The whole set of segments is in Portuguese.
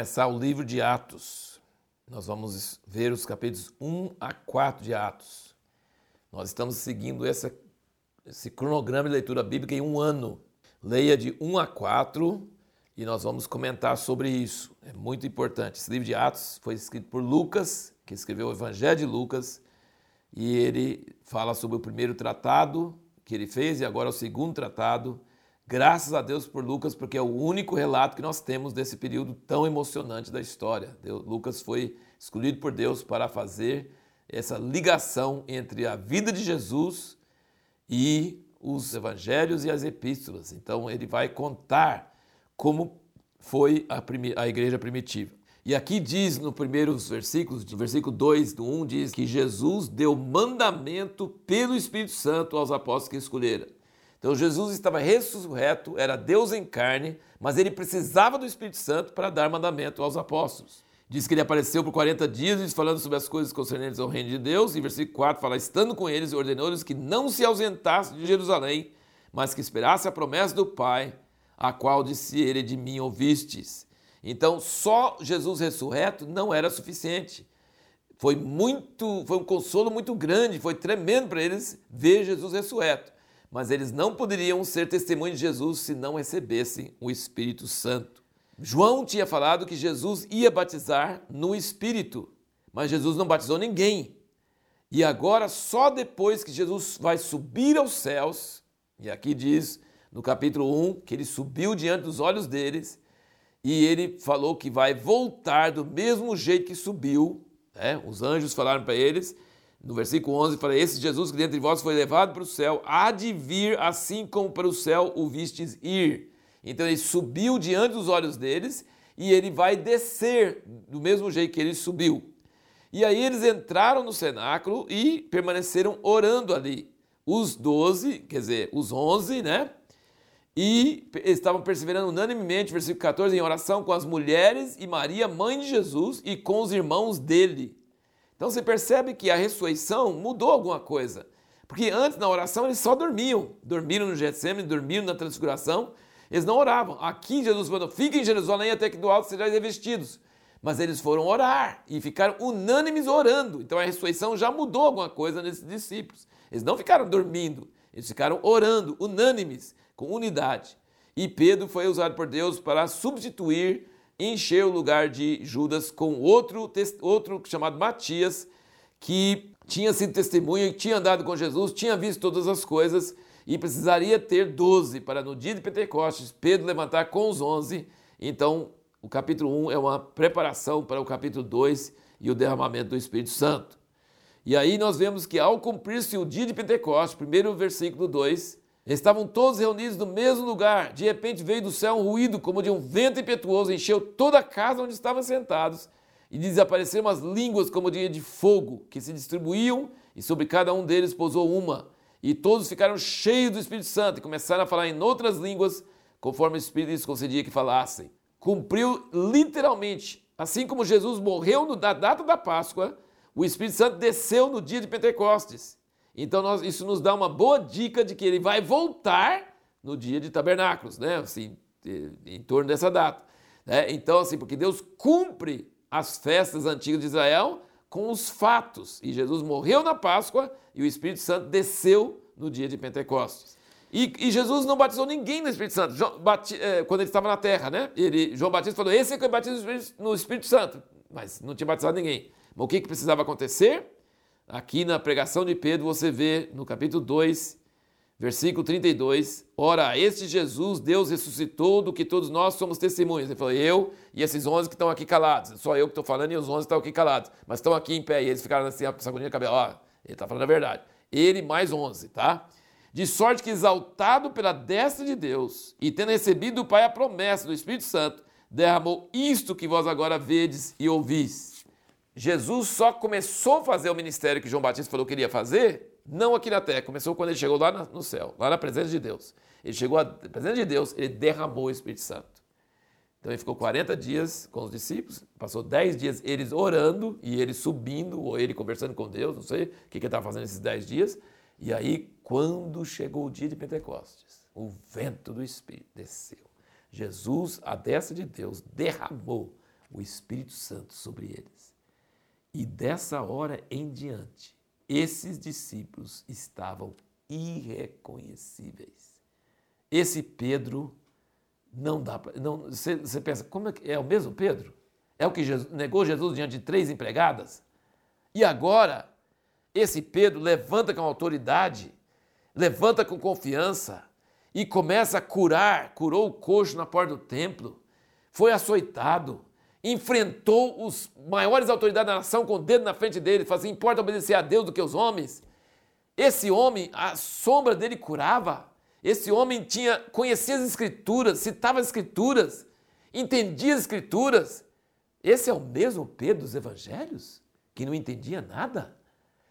começar o livro de Atos. Nós vamos ver os capítulos 1 a 4 de Atos. Nós estamos seguindo essa, esse cronograma de leitura bíblica em um ano. Leia de 1 a 4 e nós vamos comentar sobre isso. É muito importante. Esse livro de Atos foi escrito por Lucas, que escreveu o Evangelho de Lucas, e ele fala sobre o primeiro tratado que ele fez e agora o segundo tratado. Graças a Deus por Lucas, porque é o único relato que nós temos desse período tão emocionante da história. Lucas foi escolhido por Deus para fazer essa ligação entre a vida de Jesus e os evangelhos e as epístolas. Então ele vai contar como foi a, a igreja primitiva. E aqui diz no primeiros versículos, no versículo 2 do 1, diz que Jesus deu mandamento pelo Espírito Santo aos apóstolos que escolheram. Então Jesus estava ressurreto, era Deus em carne, mas ele precisava do Espírito Santo para dar mandamento aos apóstolos. Diz que ele apareceu por 40 dias, falando sobre as coisas concernentes ao reino de Deus. Em versículo 4 fala: estando com eles, ordenou-lhes que não se ausentassem de Jerusalém, mas que esperasse a promessa do Pai, a qual disse ele: De mim ouvistes. Então, só Jesus ressurreto não era suficiente. Foi muito, foi um consolo muito grande, foi tremendo para eles ver Jesus ressurreto. Mas eles não poderiam ser testemunhos de Jesus se não recebessem o Espírito Santo. João tinha falado que Jesus ia batizar no Espírito, mas Jesus não batizou ninguém. E agora, só depois que Jesus vai subir aos céus, e aqui diz no capítulo 1 que ele subiu diante dos olhos deles, e ele falou que vai voltar do mesmo jeito que subiu. Né? Os anjos falaram para eles, no versículo 11, fala: Esse Jesus que dentre vós foi levado para o céu, há de vir assim como para o céu o vistes ir. Então ele subiu diante dos olhos deles e ele vai descer do mesmo jeito que ele subiu. E aí eles entraram no cenáculo e permaneceram orando ali. Os doze, quer dizer, os onze, né? E estavam perseverando unanimemente, versículo 14, em oração com as mulheres e Maria, mãe de Jesus, e com os irmãos dele. Então você percebe que a ressurreição mudou alguma coisa. Porque antes na oração eles só dormiam. Dormiram no Getsemane, dormiram na transfiguração. Eles não oravam. Aqui Jesus falou: fiquem em Jerusalém até que do alto sejam revestidos. Mas eles foram orar e ficaram unânimes orando. Então a ressurreição já mudou alguma coisa nesses discípulos. Eles não ficaram dormindo, eles ficaram orando, unânimes com unidade. E Pedro foi usado por Deus para substituir, encher o lugar de Judas com outro, outro chamado Matias, que tinha sido testemunha, tinha andado com Jesus, tinha visto todas as coisas e precisaria ter doze para no dia de Pentecostes Pedro levantar com os onze. Então, o capítulo 1 é uma preparação para o capítulo 2 e o derramamento do Espírito Santo. E aí nós vemos que ao cumprir-se o dia de Pentecostes, primeiro versículo 2, Estavam todos reunidos no mesmo lugar. De repente veio do céu um ruído como de um vento impetuoso, encheu toda a casa onde estavam sentados, e desapareceram as línguas como de, de fogo, que se distribuíam, e sobre cada um deles pousou uma. E todos ficaram cheios do Espírito Santo e começaram a falar em outras línguas, conforme o Espírito lhes concedia que falassem. Cumpriu literalmente, assim como Jesus morreu na data da Páscoa, o Espírito Santo desceu no dia de Pentecostes. Então nós, isso nos dá uma boa dica de que ele vai voltar no dia de tabernáculos, né? Assim, em torno dessa data. Né? Então, assim, porque Deus cumpre as festas antigas de Israel com os fatos. E Jesus morreu na Páscoa e o Espírito Santo desceu no dia de Pentecostes. E, e Jesus não batizou ninguém no Espírito Santo João, bati, é, quando ele estava na terra, né? Ele, João Batista falou: Esse é que eu batizo no Espírito Santo. Mas não tinha batizado ninguém. Mas o que, que precisava acontecer? Aqui na pregação de Pedro você vê no capítulo 2, versículo 32, ora, este Jesus Deus ressuscitou do que todos nós somos testemunhas. Ele falou, eu e esses 11 que estão aqui calados. Só eu que estou falando e os 11 estão aqui calados. Mas estão aqui em pé e eles ficaram assim, sacudindo a cabeça. Ó, ele está falando a verdade. Ele mais 11, tá? De sorte que exaltado pela destra de Deus e tendo recebido do Pai a promessa do Espírito Santo, derramou isto que vós agora vedes e ouvis. Jesus só começou a fazer o ministério que João Batista falou que iria fazer, não aqui na terra, começou quando ele chegou lá no céu, lá na presença de Deus. Ele chegou à presença de Deus, ele derramou o Espírito Santo. Então ele ficou 40 dias com os discípulos, passou 10 dias eles orando e ele subindo, ou ele conversando com Deus, não sei o que ele estava fazendo esses 10 dias. E aí, quando chegou o dia de Pentecostes, o vento do Espírito desceu. Jesus, a destra de Deus, derramou o Espírito Santo sobre eles. E dessa hora em diante, esses discípulos estavam irreconhecíveis. Esse Pedro não dá para. Você, você pensa, como é, que, é o mesmo Pedro? É o que Jesus, negou Jesus diante de três empregadas? E agora, esse Pedro levanta com autoridade, levanta com confiança e começa a curar, curou o coxo na porta do templo, foi açoitado, enfrentou os maiores autoridades da nação com o dedo na frente dele, fazia importa obedecer a Deus do que os homens. Esse homem, a sombra dele curava. Esse homem tinha conhecia as escrituras, citava as escrituras, entendia as escrituras. Esse é o mesmo Pedro dos evangelhos, que não entendia nada.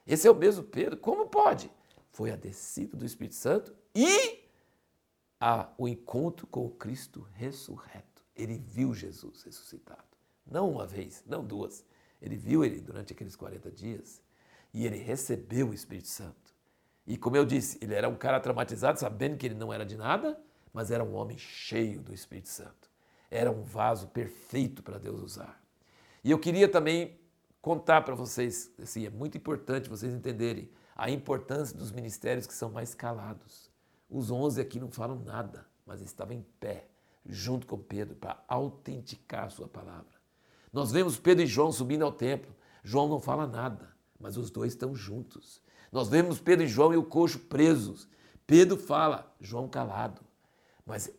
Esse é o mesmo Pedro. Como pode? Foi a descida do Espírito Santo e a, o encontro com o Cristo ressurreto. Ele viu Jesus ressuscitado. Não uma vez, não duas. Ele viu ele durante aqueles 40 dias e ele recebeu o Espírito Santo. E como eu disse, ele era um cara traumatizado, sabendo que ele não era de nada, mas era um homem cheio do Espírito Santo. Era um vaso perfeito para Deus usar. E eu queria também contar para vocês, assim, é muito importante vocês entenderem a importância dos ministérios que são mais calados. Os onze aqui não falam nada, mas estavam em pé, junto com Pedro, para autenticar a sua palavra. Nós vemos Pedro e João subindo ao templo. João não fala nada, mas os dois estão juntos. Nós vemos Pedro e João e o coxo presos. Pedro fala, João calado. Mas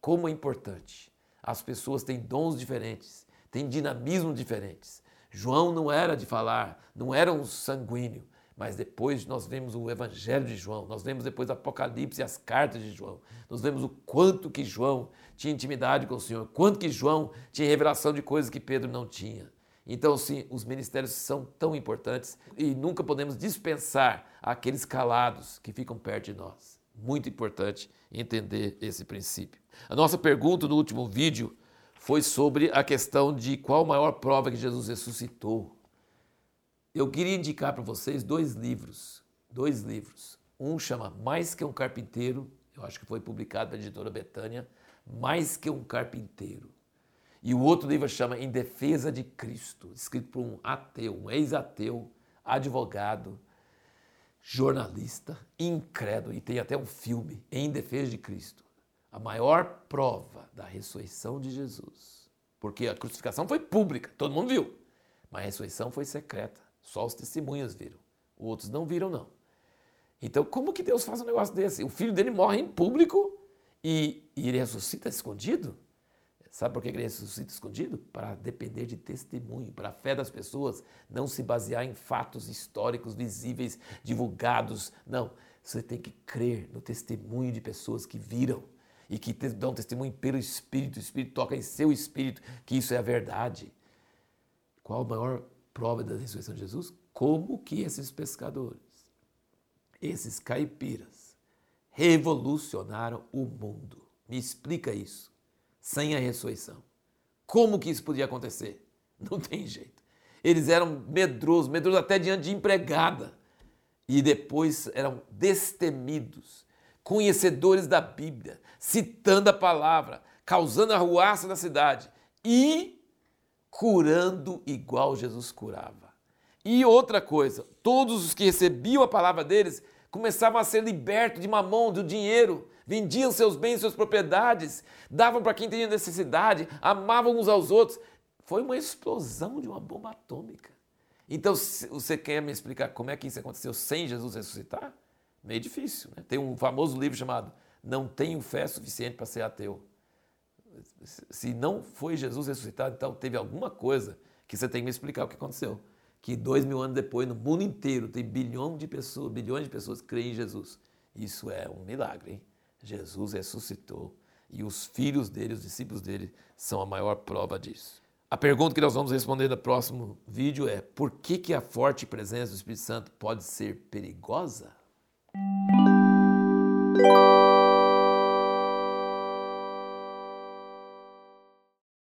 como é importante. As pessoas têm dons diferentes, têm dinamismo diferentes. João não era de falar, não era um sanguíneo, mas depois nós vemos o Evangelho de João, nós vemos depois Apocalipse e as cartas de João, nós vemos o quanto que João tinha intimidade com o Senhor, quanto que João tinha revelação de coisas que Pedro não tinha. Então, sim, os ministérios são tão importantes e nunca podemos dispensar aqueles calados que ficam perto de nós. Muito importante entender esse princípio. A nossa pergunta no último vídeo foi sobre a questão de qual maior prova que Jesus ressuscitou. Eu queria indicar para vocês dois livros, dois livros. Um chama Mais que um carpinteiro, eu acho que foi publicado pela editora Betânia, Mais que um carpinteiro. E o outro livro chama Em Defesa de Cristo, escrito por um ateu, um ex-ateu, advogado, jornalista, incrédulo, e tem até um filme, Em Defesa de Cristo a maior prova da ressurreição de Jesus. Porque a crucificação foi pública, todo mundo viu. Mas a ressurreição foi secreta, só os testemunhas viram. Outros não viram, não. Então, como que Deus faz um negócio desse? O filho dele morre em público e, e ele ressuscita escondido? Sabe por que ele ressuscita escondido? Para depender de testemunho, para a fé das pessoas não se basear em fatos históricos visíveis, divulgados. Não, você tem que crer no testemunho de pessoas que viram e que dão testemunho pelo Espírito, o Espírito toca em seu Espírito que isso é a verdade. Qual a maior prova da ressurreição de Jesus? Como que esses pescadores, esses caipiras, revolucionaram o mundo. Me explica isso. Sem a ressurreição. Como que isso podia acontecer? Não tem jeito. Eles eram medrosos, medrosos até diante de empregada. E depois eram destemidos, conhecedores da Bíblia, citando a palavra, causando a ruaça na cidade e curando igual Jesus curava. E outra coisa, todos os que recebiam a palavra deles começavam a ser libertos de mamão, do dinheiro, vendiam seus bens, suas propriedades, davam para quem tinha necessidade, amavam uns aos outros. Foi uma explosão de uma bomba atômica. Então, você quer me explicar como é que isso aconteceu sem Jesus ressuscitar? Meio difícil. Né? Tem um famoso livro chamado não tenho fé suficiente para ser ateu. Se não foi Jesus ressuscitado, então teve alguma coisa que você tem que me explicar o que aconteceu. Que dois mil anos depois, no mundo inteiro, tem bilhão de pessoas, bilhões de pessoas que creem em Jesus. Isso é um milagre, hein? Jesus ressuscitou e os filhos dele, os discípulos dele, são a maior prova disso. A pergunta que nós vamos responder no próximo vídeo é: por que, que a forte presença do Espírito Santo pode ser perigosa?